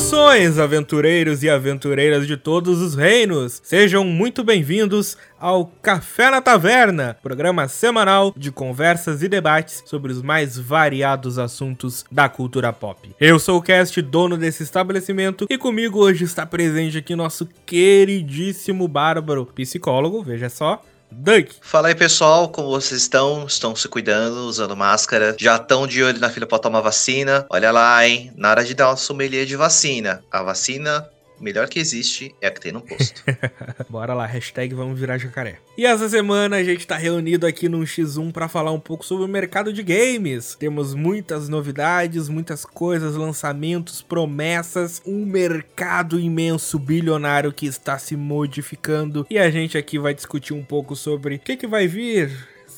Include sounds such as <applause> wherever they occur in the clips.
Saudações, aventureiros e aventureiras de todos os reinos! Sejam muito bem-vindos ao Café na Taverna, programa semanal de conversas e debates sobre os mais variados assuntos da cultura pop. Eu sou o Cast, dono desse estabelecimento, e comigo hoje está presente aqui nosso queridíssimo Bárbaro, psicólogo, veja só, Duck. Fala aí, pessoal, como vocês estão? Estão se cuidando, usando máscara? Já estão de olho na fila para tomar vacina? Olha lá, hein? Na hora de dar uma sommelier de vacina. A vacina melhor que existe é a que tem no posto. <laughs> Bora lá, hashtag vamos virar jacaré. E essa semana a gente tá reunido aqui num X1 para falar um pouco sobre o mercado de games. Temos muitas novidades, muitas coisas, lançamentos, promessas, um mercado imenso, bilionário que está se modificando. E a gente aqui vai discutir um pouco sobre o que, que vai vir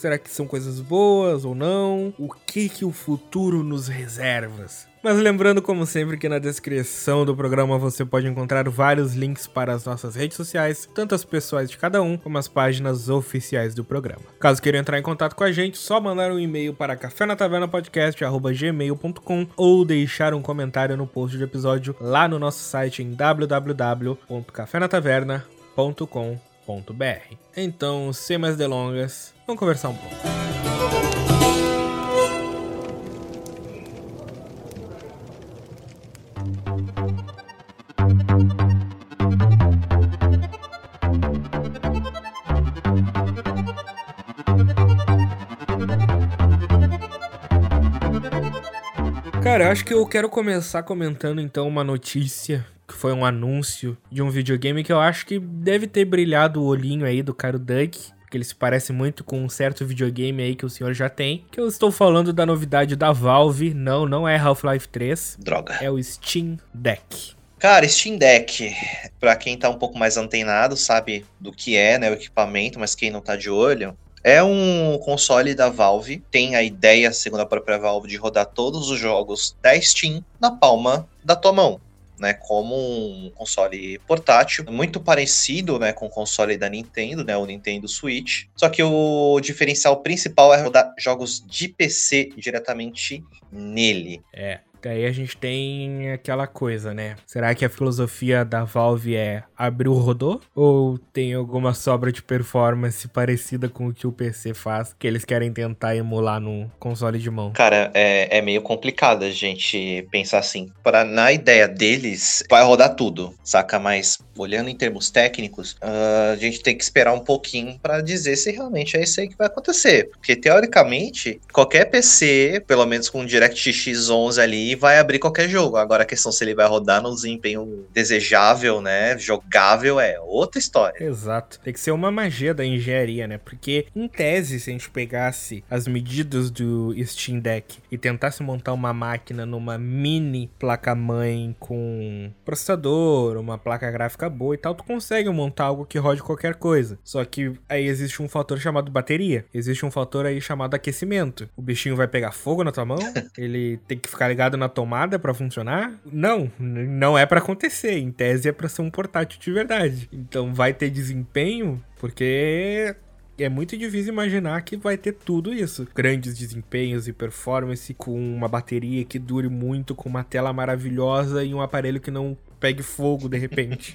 Será que são coisas boas ou não? O que que o futuro nos reserva? Mas lembrando, como sempre, que na descrição do programa você pode encontrar vários links para as nossas redes sociais, tanto as pessoais de cada um, como as páginas oficiais do programa. Caso queiram entrar em contato com a gente, só mandar um e-mail para cafénatavernapodcast.gmail.com ou deixar um comentário no post do episódio lá no nosso site em www.cafenataverna.com.br então, sem mais delongas, vamos conversar um pouco. Acho que eu quero começar comentando então uma notícia que foi um anúncio de um videogame que eu acho que deve ter brilhado o olhinho aí do Caro Duck. Porque ele se parece muito com um certo videogame aí que o senhor já tem. Que eu estou falando da novidade da Valve. Não, não é Half-Life 3. Droga. É o Steam Deck. Cara, Steam Deck, para quem tá um pouco mais antenado, sabe do que é, né, o equipamento, mas quem não tá de olho, é um console da Valve, tem a ideia, segundo a própria Valve, de rodar todos os jogos da Steam na palma da tua mão né, como um console portátil, muito parecido, né, com o console da Nintendo, né, o Nintendo Switch. Só que o diferencial principal é rodar jogos de PC diretamente nele. É. Daí a gente tem aquela coisa, né? Será que a filosofia da Valve é abrir o rodô? Ou tem alguma sobra de performance parecida com o que o PC faz, que eles querem tentar emular no console de mão? Cara, é, é meio complicado a gente pensar assim. Para Na ideia deles, vai rodar tudo, saca? Mas olhando em termos técnicos, uh, a gente tem que esperar um pouquinho para dizer se realmente é isso aí que vai acontecer. Porque teoricamente, qualquer PC, pelo menos com DirectX 11 ali, vai abrir qualquer jogo. Agora a questão se ele vai rodar no desempenho desejável, né, jogável é outra história. Exato. Tem que ser uma magia da engenharia, né? Porque em tese, se a gente pegasse as medidas do Steam Deck e tentasse montar uma máquina numa mini placa-mãe com processador, uma placa gráfica boa e tal, tu consegue montar algo que rode qualquer coisa. Só que aí existe um fator chamado bateria. Existe um fator aí chamado aquecimento. O bichinho vai pegar fogo na tua mão, <laughs> ele tem que ficar ligado na tomada para funcionar? Não, não é para acontecer. Em tese é para ser um portátil de verdade. Então vai ter desempenho porque é muito difícil imaginar que vai ter tudo isso. Grandes desempenhos e performance com uma bateria que dure muito, com uma tela maravilhosa e um aparelho que não pegue fogo de repente.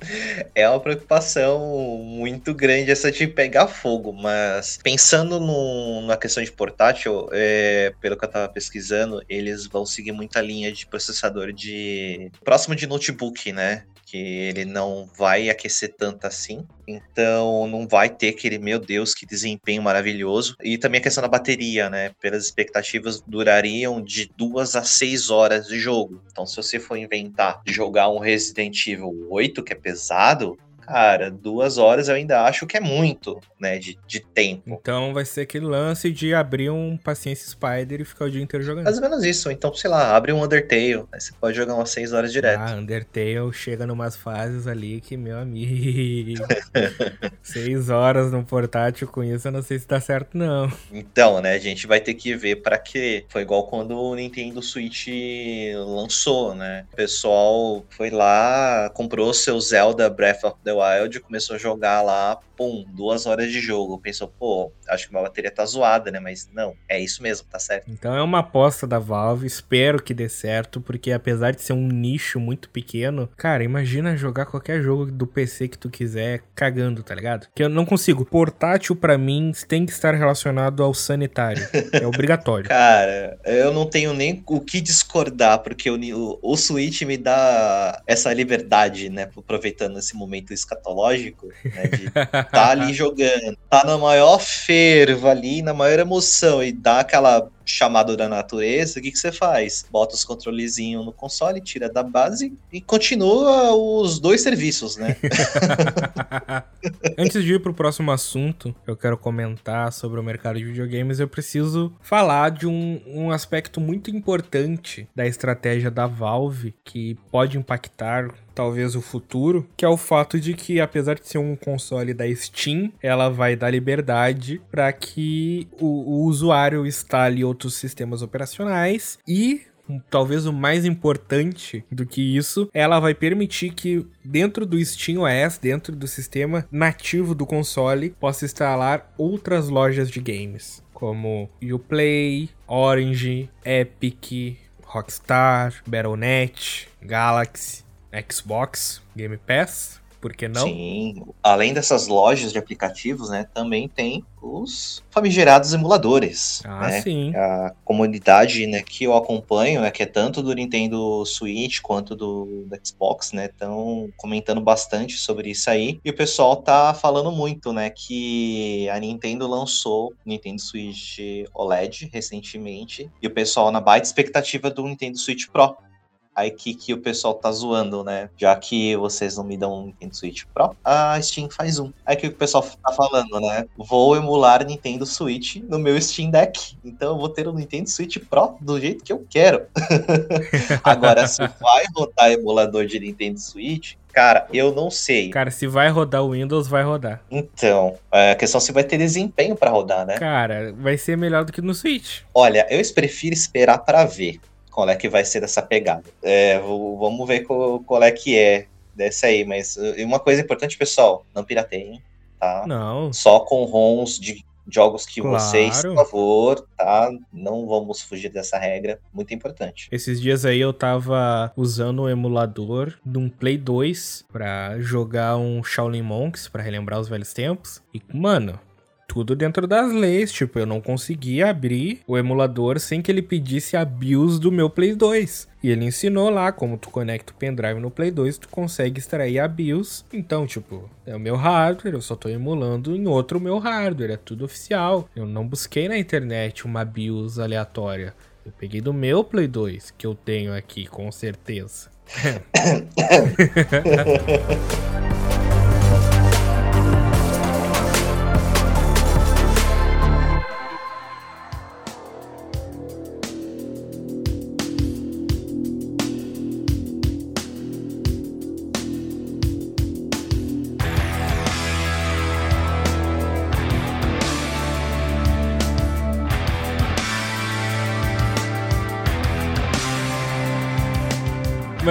é uma preocupação muito grande essa de pegar fogo, mas pensando no, na questão de portátil, é, pelo que eu tava pesquisando, eles vão seguir muita linha de processador de próximo de notebook, né? Que ele não vai aquecer tanto assim. Então não vai ter aquele, meu Deus, que desempenho maravilhoso. E também a questão da bateria, né? Pelas expectativas, durariam de duas a seis horas de jogo. Então, se você for inventar jogar um Resident Evil 8, que é pesado, cara, duas horas eu ainda acho que é muito, né, de, de tempo. Então vai ser aquele lance de abrir um Paciência Spider e ficar o dia inteiro jogando. Mais ou menos isso. Então, sei lá, abre um Undertale, aí você pode jogar umas seis horas direto. Ah, Undertale chega numas fases ali que, meu amigo, <laughs> seis horas no portátil com isso eu não sei se tá certo não. Então, né, a gente vai ter que ver para que foi igual quando o Nintendo Switch lançou, né? O pessoal foi lá, comprou seu Zelda Breath of the Wild, começou a jogar lá, pum, duas horas de jogo. Pensou, pô, acho que uma bateria tá zoada, né? Mas não, é isso mesmo, tá certo. Então é uma aposta da Valve, espero que dê certo, porque apesar de ser um nicho muito pequeno, cara, imagina jogar qualquer jogo do PC que tu quiser cagando, tá ligado? Que eu não consigo. Portátil para mim tem que estar relacionado ao sanitário. É <laughs> obrigatório. cara, eu não tenho nem o que discordar, porque o, o, o Switch me dá essa liberdade, né? Aproveitando esse momento escatológico, né? De tá ali <laughs> jogando, tá na maior fervo ali, na maior emoção, e dá aquela chamado da natureza, o que, que você faz? Bota os controlezinhos no console, tira da base e continua os dois serviços, né? <laughs> Antes de ir pro próximo assunto, eu quero comentar sobre o mercado de videogames. Eu preciso falar de um, um aspecto muito importante da estratégia da Valve que pode impactar talvez o futuro, que é o fato de que apesar de ser um console da Steam, ela vai dar liberdade para que o, o usuário instale outros sistemas operacionais e talvez o mais importante do que isso, ela vai permitir que dentro do Steam OS, dentro do sistema nativo do console, possa instalar outras lojas de games, como Uplay, Orange, Epic, Rockstar, Battle.net, Galaxy, Xbox, Game Pass, por que não? Sim, além dessas lojas de aplicativos, né, também tem os famigerados emuladores. Ah, né? sim. A comunidade, né, que eu acompanho, né, que é tanto do Nintendo Switch quanto do, do Xbox, né, estão comentando bastante sobre isso aí. E o pessoal tá falando muito, né, que a Nintendo lançou o Nintendo Switch OLED recentemente e o pessoal na baita expectativa do Nintendo Switch Pro. Aí que, que o pessoal tá zoando, né? Já que vocês não me dão um Nintendo Switch Pro, a Steam faz um. Aí que o pessoal tá falando, né? Vou emular Nintendo Switch no meu Steam Deck. Então eu vou ter o um Nintendo Switch Pro do jeito que eu quero. <laughs> Agora, se vai rodar emulador de Nintendo Switch, Cara, eu não sei. Cara, se vai rodar o Windows, vai rodar. Então, a questão é se vai ter desempenho para rodar, né? Cara, vai ser melhor do que no Switch. Olha, eu prefiro esperar para ver qual é que vai ser dessa pegada. É, vamos ver qual, qual, é que é dessa aí, mas uma coisa importante, pessoal, não pirateiem, tá? Não. Só com ROMs de jogos que claro. vocês, por favor, tá? Não vamos fugir dessa regra, muito importante. Esses dias aí eu tava usando o emulador de um Play 2 para jogar um Shaolin Monks, para relembrar os velhos tempos. E, mano, tudo dentro das leis. Tipo, eu não conseguia abrir o emulador sem que ele pedisse a BIOS do meu Play 2. E ele ensinou lá como tu conecta o pendrive no Play 2, tu consegue extrair a BIOS. Então, tipo, é o meu hardware, eu só tô emulando em outro meu hardware, é tudo oficial. Eu não busquei na internet uma BIOS aleatória. Eu peguei do meu Play 2, que eu tenho aqui, com certeza. <coughs> <coughs> <coughs> <laughs>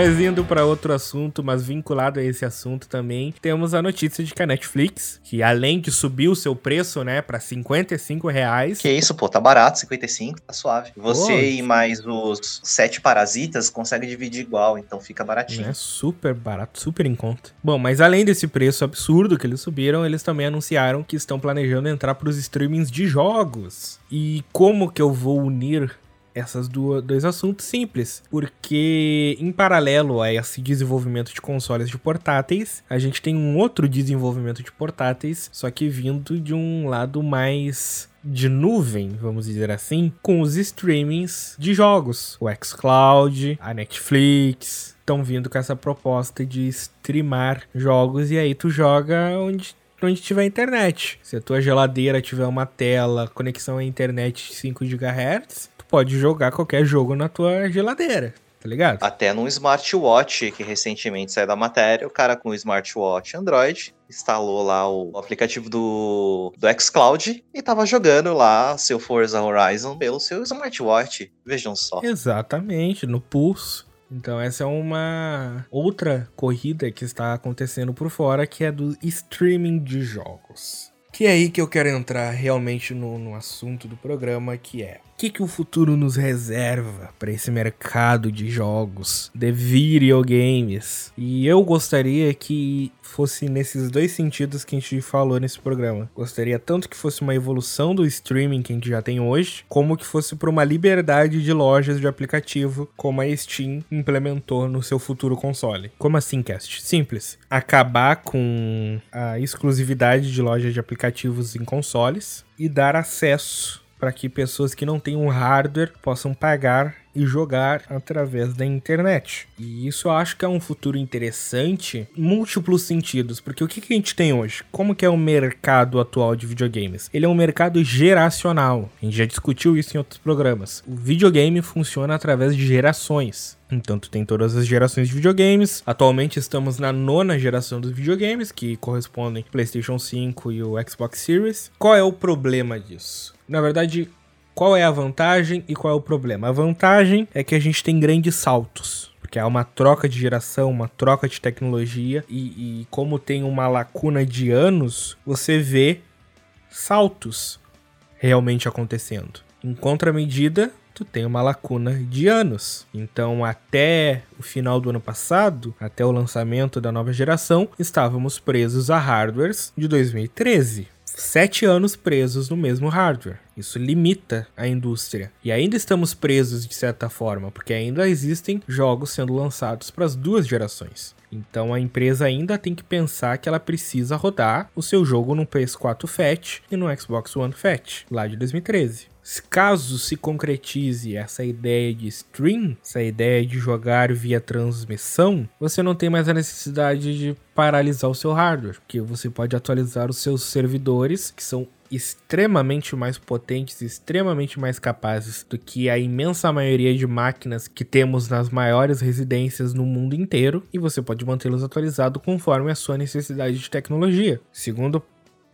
Mas indo para outro assunto, mas vinculado a esse assunto também, temos a notícia de que a Netflix, que além de subir o seu preço, né, para 55 reais. Que isso, pô, tá barato, 55, tá suave. Você pô, e mais os sete parasitas conseguem dividir igual, então fica baratinho. É super barato, super em conta. Bom, mas além desse preço absurdo que eles subiram, eles também anunciaram que estão planejando entrar para os streamings de jogos. E como que eu vou unir essas duas, dois assuntos simples, porque em paralelo a esse desenvolvimento de consoles de portáteis, a gente tem um outro desenvolvimento de portáteis, só que vindo de um lado mais de nuvem, vamos dizer assim, com os streamings de jogos. O xCloud, a Netflix estão vindo com essa proposta de streamar jogos e aí tu joga onde onde tiver internet. Se a tua geladeira tiver uma tela, conexão à internet 5 GHz, pode jogar qualquer jogo na tua geladeira. Tá ligado? Até num smartwatch que recentemente saiu da matéria, o cara com o smartwatch Android instalou lá o aplicativo do, do xCloud e tava jogando lá seu Forza Horizon pelo seu smartwatch. Vejam só. Exatamente, no pulso. Então essa é uma outra corrida que está acontecendo por fora, que é do streaming de jogos. Que é aí que eu quero entrar realmente no, no assunto do programa, que é o que, que o futuro nos reserva para esse mercado de jogos, de videogames? E eu gostaria que fosse nesses dois sentidos que a gente falou nesse programa. Gostaria tanto que fosse uma evolução do streaming que a gente já tem hoje, como que fosse para uma liberdade de lojas de aplicativo, como a Steam implementou no seu futuro console. Como assim, Cast? Simples. Acabar com a exclusividade de lojas de aplicativos em consoles e dar acesso para que pessoas que não têm um hardware possam pagar e jogar através da internet. E isso eu acho que é um futuro interessante múltiplos sentidos, porque o que, que a gente tem hoje? Como que é o mercado atual de videogames? Ele é um mercado geracional. A gente já discutiu isso em outros programas. O videogame funciona através de gerações. Então tu tem todas as gerações de videogames. Atualmente estamos na nona geração dos videogames, que correspondem PlayStation 5 e o Xbox Series. Qual é o problema disso? Na verdade, qual é a vantagem e qual é o problema? A vantagem é que a gente tem grandes saltos. Porque há uma troca de geração, uma troca de tecnologia, e, e como tem uma lacuna de anos, você vê saltos realmente acontecendo. Em contramedida, tu tem uma lacuna de anos. Então, até o final do ano passado, até o lançamento da nova geração, estávamos presos a hardwares de 2013 sete anos presos no mesmo hardware. Isso limita a indústria. E ainda estamos presos de certa forma, porque ainda existem jogos sendo lançados para as duas gerações. Então a empresa ainda tem que pensar que ela precisa rodar o seu jogo no PS4 Fat e no Xbox One Fat, lá de 2013. Caso se concretize essa ideia de stream, essa ideia de jogar via transmissão, você não tem mais a necessidade de paralisar o seu hardware, porque você pode atualizar os seus servidores, que são extremamente mais potentes, extremamente mais capazes do que a imensa maioria de máquinas que temos nas maiores residências no mundo inteiro, e você pode mantê-los atualizados conforme a sua necessidade de tecnologia. Segundo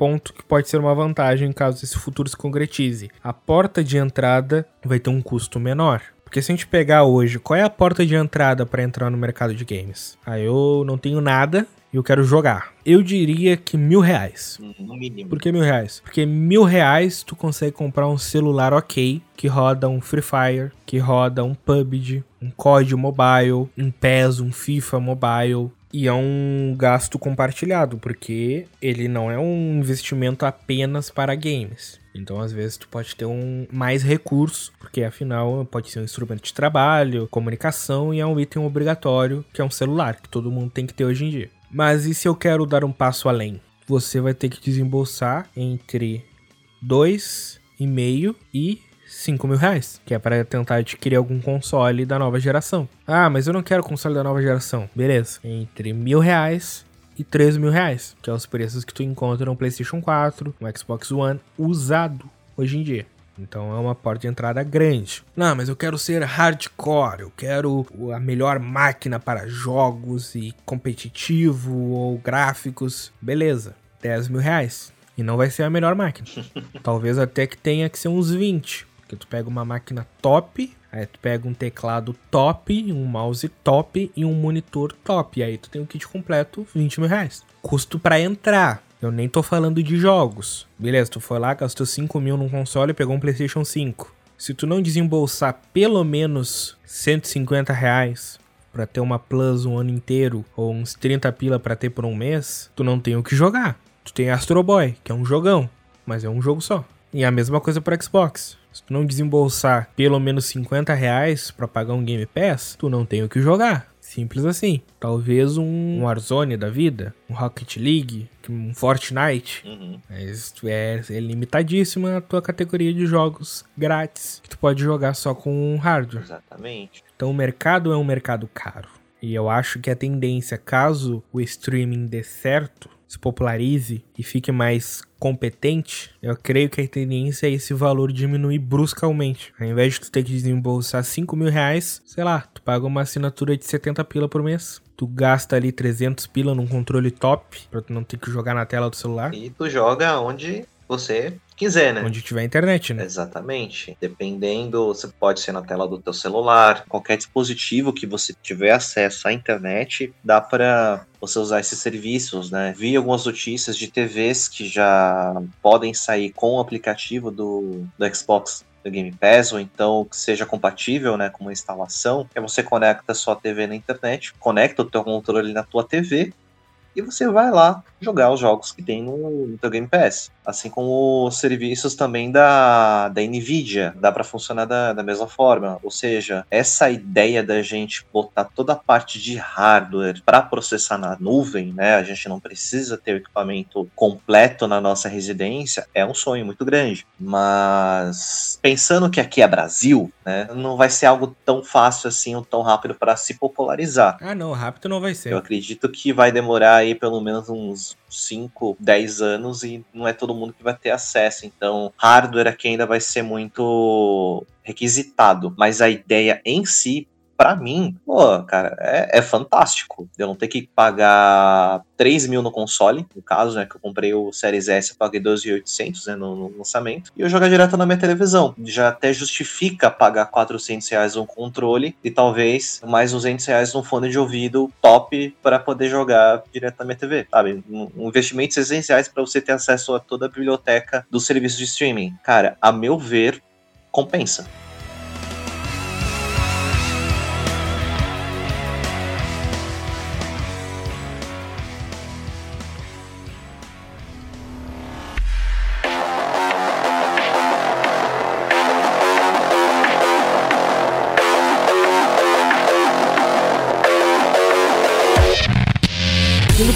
ponto que pode ser uma vantagem caso esse futuro se concretize. A porta de entrada vai ter um custo menor. Porque se a gente pegar hoje, qual é a porta de entrada para entrar no mercado de games? Ah, eu não tenho nada e eu quero jogar. Eu diria que mil reais. No mínimo. Por que mil reais? Porque mil reais tu consegue comprar um celular ok, que roda um Free Fire, que roda um PUBG, um COD Mobile, um PES, um FIFA Mobile, e é um gasto compartilhado, porque ele não é um investimento apenas para games. Então, às vezes, tu pode ter um mais recurso, porque afinal pode ser um instrumento de trabalho, comunicação e é um item obrigatório, que é um celular, que todo mundo tem que ter hoje em dia. Mas e se eu quero dar um passo além? Você vai ter que desembolsar entre 2,5 e 5 mil reais, que é para tentar adquirir algum console da nova geração. Ah, mas eu não quero console da nova geração. Beleza. Entre mil reais e 3 mil reais, que é os preços que tu encontra no PlayStation 4, no Xbox One usado hoje em dia. Então é uma porta de entrada grande. Não, mas eu quero ser hardcore, eu quero a melhor máquina para jogos e competitivo ou gráficos. Beleza, 10 mil reais. E não vai ser a melhor máquina. <laughs> Talvez até que tenha que ser uns 20. Porque tu pega uma máquina top, aí tu pega um teclado top, um mouse top e um monitor top. E aí tu tem o um kit completo, 20 mil reais. Custo para entrar. Eu nem tô falando de jogos. Beleza, tu foi lá, gastou 5 mil num console e pegou um PlayStation 5. Se tu não desembolsar pelo menos 150 reais para ter uma Plus um ano inteiro, ou uns 30 pila para ter por um mês, tu não tem o que jogar. Tu tem Astro Boy, que é um jogão, mas é um jogo só. E a mesma coisa para Xbox. Se tu não desembolsar pelo menos 50 reais pra pagar um Game Pass, tu não tem o que jogar. Simples assim. Talvez um Warzone da vida, um Rocket League, um Fortnite. Uhum. Mas é, é limitadíssima a tua categoria de jogos grátis que tu pode jogar só com hardware. Exatamente. Então o mercado é um mercado caro. E eu acho que a tendência, caso o streaming dê certo, se popularize e fique mais competente, eu creio que a tendência é esse valor diminuir bruscamente. Ao invés de tu ter que desembolsar 5 mil reais, sei lá, tu paga uma assinatura de 70 pila por mês. Tu gasta ali 300 pila num controle top, pra tu não ter que jogar na tela do celular. E tu joga onde você quiser, né? Onde tiver internet, né? Exatamente. Dependendo, você pode ser na tela do teu celular, qualquer dispositivo que você tiver acesso à internet, dá para você usar esses serviços, né? Vi algumas notícias de TVs que já podem sair com o aplicativo do, do Xbox do Game Pass, ou então que seja compatível né, com uma instalação, é você conecta a sua TV na internet, conecta o teu controle na tua TV e você vai lá jogar os jogos que tem no, no teu Game Pass. Assim como os serviços também da, da Nvidia, dá para funcionar da, da mesma forma. Ou seja, essa ideia da gente botar toda a parte de hardware para processar na nuvem, né? A gente não precisa ter o equipamento completo na nossa residência, é um sonho muito grande. Mas pensando que aqui é Brasil, né? Não vai ser algo tão fácil assim ou tão rápido para se popularizar. Ah, não, rápido não vai ser. Eu acredito que vai demorar aí pelo menos uns 5, 10 anos e não é todo mundo que vai ter acesso. Então, hardware aqui ainda vai ser muito requisitado, mas a ideia em si para mim, pô, cara, é, é, fantástico. Eu não ter que pagar 3 mil no console, no caso, né, que eu comprei o Series S, eu paguei 2.800 né, no, no, lançamento, e eu jogar direto na minha televisão. Já até justifica pagar 400 reais um controle e talvez mais 200 reais num fone de ouvido top para poder jogar direto na minha TV, sabe? Um investimento de 600 reais para você ter acesso a toda a biblioteca do serviço de streaming. Cara, a meu ver, compensa.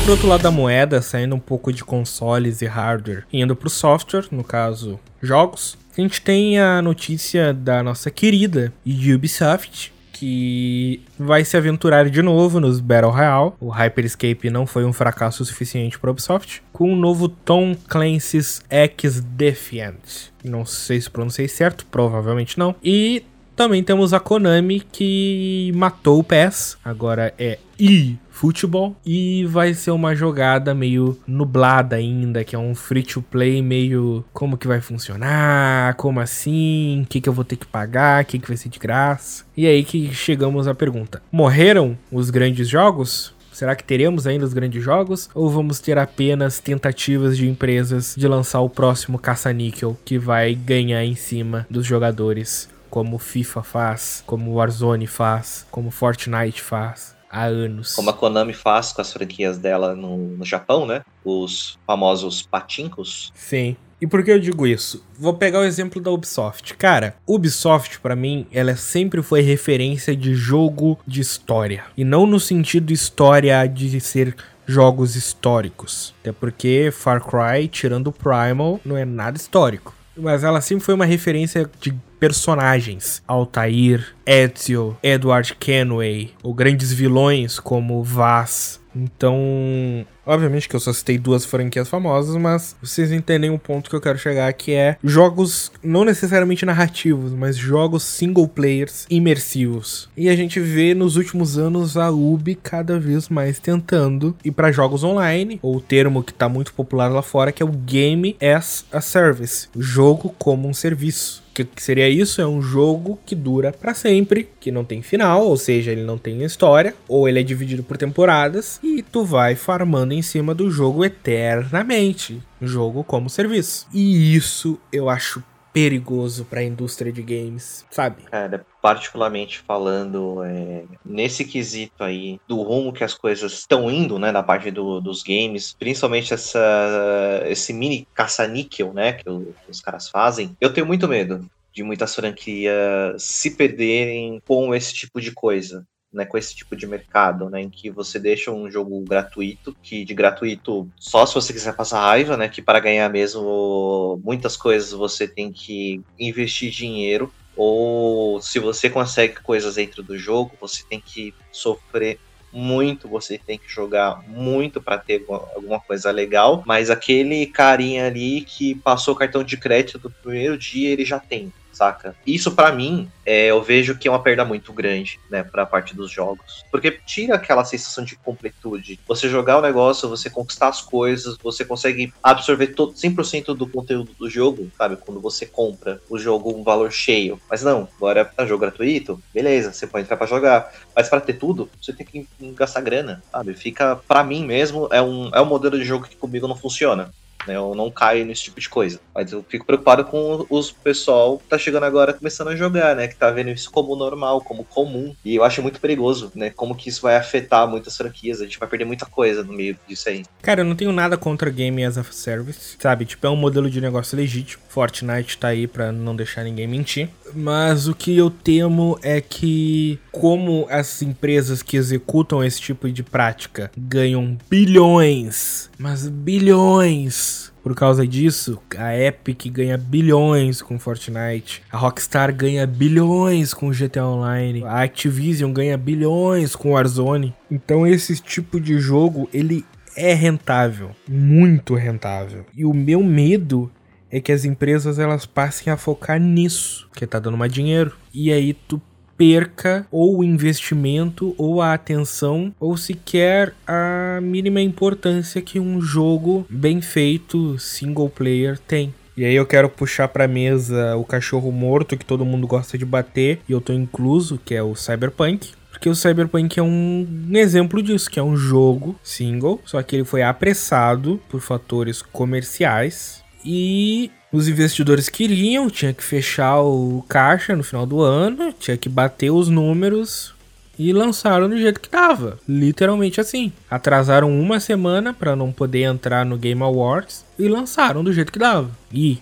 Pro outro lado da moeda, saindo um pouco de consoles e hardware, indo pro software, no caso, jogos, a gente tem a notícia da nossa querida Ubisoft, que vai se aventurar de novo nos Battle Royale. O Hyperscape não foi um fracasso suficiente para Ubisoft. Com o novo Tom Clancy's X Defiant. Não sei se pronunciei certo, provavelmente não. E também temos a Konami que matou o PES, agora é e futebol e vai ser uma jogada meio nublada ainda, que é um free to play meio como que vai funcionar, como assim, o que que eu vou ter que pagar, o que que vai ser de graça. E aí que chegamos à pergunta: morreram os grandes jogos? Será que teremos ainda os grandes jogos? Ou vamos ter apenas tentativas de empresas de lançar o próximo caça-níquel que vai ganhar em cima dos jogadores? Como FIFA faz, como Warzone faz, como Fortnite faz há anos. Como a Konami faz com as franquias dela no, no Japão, né? Os famosos patincos. Sim. E por que eu digo isso? Vou pegar o exemplo da Ubisoft. Cara, Ubisoft para mim, ela sempre foi referência de jogo de história. E não no sentido história de ser jogos históricos. Até porque Far Cry, tirando o Primal, não é nada histórico. Mas ela sempre foi uma referência de personagens. Altair, Ezio, Edward Kenway, ou grandes vilões como Vaz. Então, obviamente que eu só citei duas franquias famosas, mas vocês entendem o ponto que eu quero chegar, que é jogos não necessariamente narrativos, mas jogos single players imersivos. E a gente vê nos últimos anos a Ubi cada vez mais tentando ir para jogos online, ou o termo que tá muito popular lá fora, que é o Game as a Service, jogo como um serviço que, que seria isso? É um jogo que dura para sempre, que não tem final, ou seja, ele não tem história, ou ele é dividido por temporadas e tu vai farmando em cima do jogo eternamente, jogo como serviço. E isso eu acho perigoso para a indústria de games, sabe? Cara, particularmente falando é, nesse quesito aí do rumo que as coisas estão indo, né, na parte do, dos games, principalmente essa esse mini caça-níquel, né, que, os caras fazem, eu tenho muito medo de muitas franquias se perderem com esse tipo de coisa né, com esse tipo de mercado, né, em que você deixa um jogo gratuito, que de gratuito só se você quiser passar raiva, né, que para ganhar mesmo muitas coisas você tem que investir dinheiro, ou se você consegue coisas dentro do jogo, você tem que sofrer muito, você tem que jogar muito para ter alguma coisa legal, mas aquele carinha ali que passou o cartão de crédito do primeiro dia, ele já tem saca? Isso para mim, é, eu vejo que é uma perda muito grande, né, pra parte dos jogos. Porque tira aquela sensação de completude. Você jogar o negócio, você conquistar as coisas, você consegue absorver todo, 100% do conteúdo do jogo, sabe? Quando você compra o jogo um valor cheio. Mas não, agora um jogo gratuito, beleza, você pode entrar para jogar. Mas para ter tudo, você tem que gastar grana, sabe? Fica, para mim mesmo, é um, é um modelo de jogo que comigo não funciona né? Eu não caio nesse tipo de coisa. Mas eu fico preocupado com os pessoal que tá chegando agora começando a jogar, né? Que tá vendo isso como normal, como comum. E eu acho muito perigoso, né? Como que isso vai afetar muitas franquias. A gente vai perder muita coisa no meio disso aí. Cara, eu não tenho nada contra Game as a Service, sabe? Tipo, é um modelo de negócio legítimo. Fortnite tá aí pra não deixar ninguém mentir. Mas o que eu temo é que, como as empresas que executam esse tipo de prática ganham bilhões, mas bilhões por causa disso, a Epic ganha bilhões com Fortnite, a Rockstar ganha bilhões com GTA Online, a Activision ganha bilhões com Warzone. Então esse tipo de jogo, ele é rentável, muito rentável. E o meu medo é que as empresas elas passem a focar nisso, que tá dando mais dinheiro. E aí tu perca ou o investimento ou a atenção ou sequer a mínima importância que um jogo bem feito single player tem. E aí eu quero puxar pra mesa o cachorro morto que todo mundo gosta de bater, e eu tô incluso, que é o Cyberpunk. Porque o Cyberpunk é um, um exemplo disso, que é um jogo single, só que ele foi apressado por fatores comerciais e os investidores queriam, tinha que fechar o caixa no final do ano, tinha que bater os números e lançaram do jeito que tava, literalmente assim. Atrasaram uma semana para não poder entrar no Game Awards e lançaram do jeito que dava. E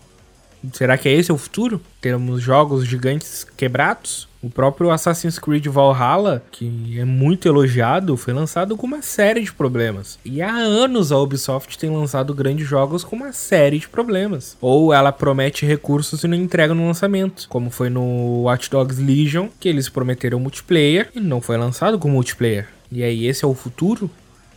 será que é esse o futuro? Termos jogos gigantes quebrados? O próprio Assassin's Creed Valhalla, que é muito elogiado, foi lançado com uma série de problemas. E há anos a Ubisoft tem lançado grandes jogos com uma série de problemas. Ou ela promete recursos e não entrega no lançamento, como foi no Watch Dogs Legion, que eles prometeram multiplayer e não foi lançado com multiplayer. E aí, esse é o futuro?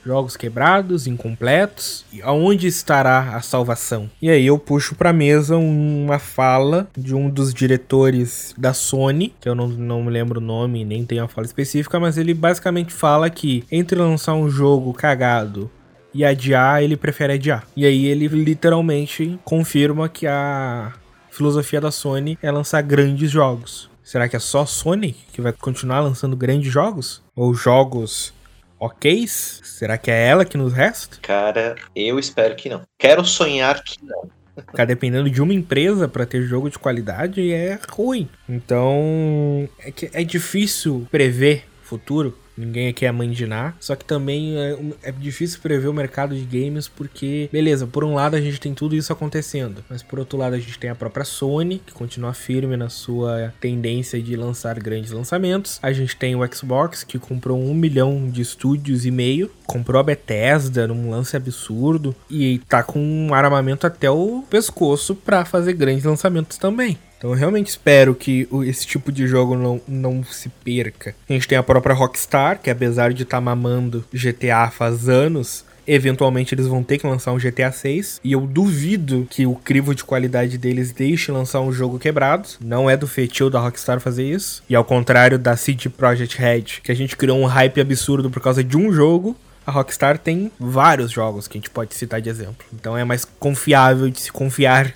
Jogos quebrados, incompletos. E aonde estará a salvação? E aí eu puxo pra mesa uma fala de um dos diretores da Sony, que eu não, não me lembro o nome, nem tenho a fala específica, mas ele basicamente fala que entre lançar um jogo cagado e adiar, ele prefere adiar. E aí ele literalmente confirma que a filosofia da Sony é lançar grandes jogos. Será que é só Sony que vai continuar lançando grandes jogos? Ou jogos ok? Será que é ela que nos resta? Cara, eu espero que não. Quero sonhar que não. Ficar dependendo de uma empresa para ter jogo de qualidade é ruim. Então, é, que é difícil prever futuro. Ninguém aqui é mãe de Ná. Só que também é, é, difícil prever o mercado de games porque, beleza, por um lado a gente tem tudo isso acontecendo, mas por outro lado a gente tem a própria Sony, que continua firme na sua tendência de lançar grandes lançamentos. A gente tem o Xbox, que comprou um milhão de estúdios e meio, comprou a Bethesda num lance absurdo e tá com um armamento até o pescoço para fazer grandes lançamentos também. Então eu realmente espero que esse tipo de jogo não, não se perca. A gente tem a própria Rockstar, que apesar de estar tá mamando GTA faz anos, eventualmente eles vão ter que lançar um GTA 6 e eu duvido que o crivo de qualidade deles deixe lançar um jogo quebrado. Não é do feitio da Rockstar fazer isso. E ao contrário da CD Projekt Red, que a gente criou um hype absurdo por causa de um jogo, a Rockstar tem vários jogos que a gente pode citar de exemplo. Então é mais confiável de se confiar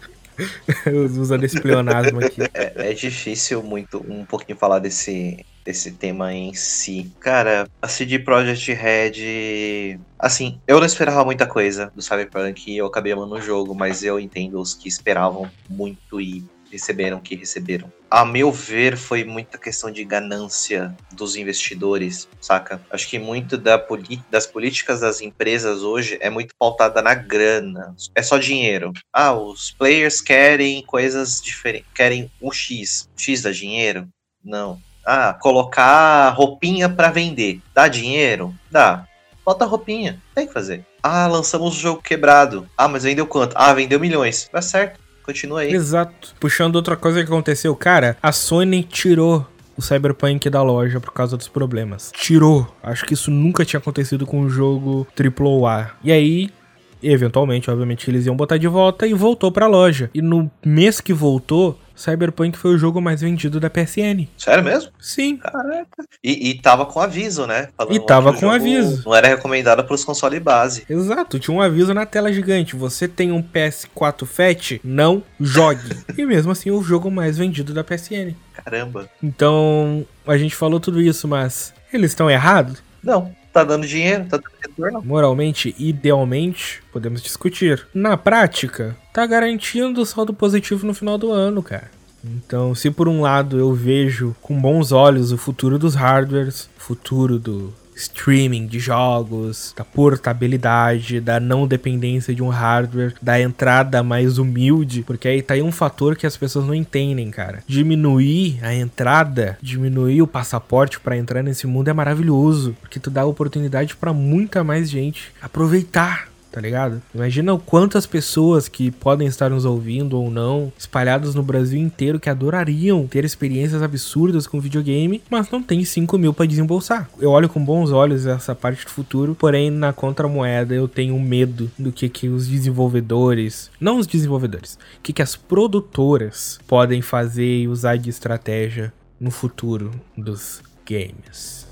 <laughs> usando esse pleonasmo aqui. É, é, difícil muito um pouquinho falar desse, desse tema em si. Cara, a CD Projekt Red. Assim, eu não esperava muita coisa do Cyberpunk e eu acabei amando o jogo, mas eu entendo os que esperavam muito e receberam o que receberam. A meu ver, foi muita questão de ganância dos investidores, saca? Acho que muito da das políticas das empresas hoje é muito pautada na grana. É só dinheiro. Ah, os players querem coisas diferentes. Querem o X. X dá dinheiro? Não. Ah, colocar roupinha para vender. Dá dinheiro? Dá. Falta roupinha. Tem que fazer. Ah, lançamos o jogo quebrado. Ah, mas vendeu quanto? Ah, vendeu milhões. Tá certo. Continua aí. Exato. Puxando outra coisa que aconteceu, cara, a Sony tirou o Cyberpunk da loja por causa dos problemas. Tirou. Acho que isso nunca tinha acontecido com um jogo AAA. E aí, eventualmente, obviamente, eles iam botar de volta e voltou pra loja. E no mês que voltou, Cyberpunk foi o jogo mais vendido da PSN. Sério mesmo? Sim. Caraca. E, e tava com aviso, né? E tava com aviso. Não era recomendado pros consoles base. Exato, tinha um aviso na tela gigante. Você tem um PS4 Fat? Não jogue. <laughs> e mesmo assim, o jogo mais vendido da PSN. Caramba. Então, a gente falou tudo isso, mas eles estão errados? Não. Tá dando dinheiro, tá dando retorno. Moralmente, idealmente, podemos discutir. Na prática, tá garantindo saldo positivo no final do ano, cara. Então, se por um lado eu vejo com bons olhos o futuro dos hardwares, futuro do streaming de jogos, da portabilidade, da não dependência de um hardware, da entrada mais humilde, porque aí tá aí um fator que as pessoas não entendem, cara. Diminuir a entrada, diminuir o passaporte para entrar nesse mundo é maravilhoso, porque tu dá oportunidade para muita mais gente aproveitar tá ligado? Imagina quantas pessoas que podem estar nos ouvindo ou não, espalhadas no Brasil inteiro, que adorariam ter experiências absurdas com videogame, mas não tem 5 mil pra desembolsar. Eu olho com bons olhos essa parte do futuro, porém, na contramoeda, eu tenho medo do que, que os desenvolvedores, não os desenvolvedores, o que, que as produtoras podem fazer e usar de estratégia no futuro dos games.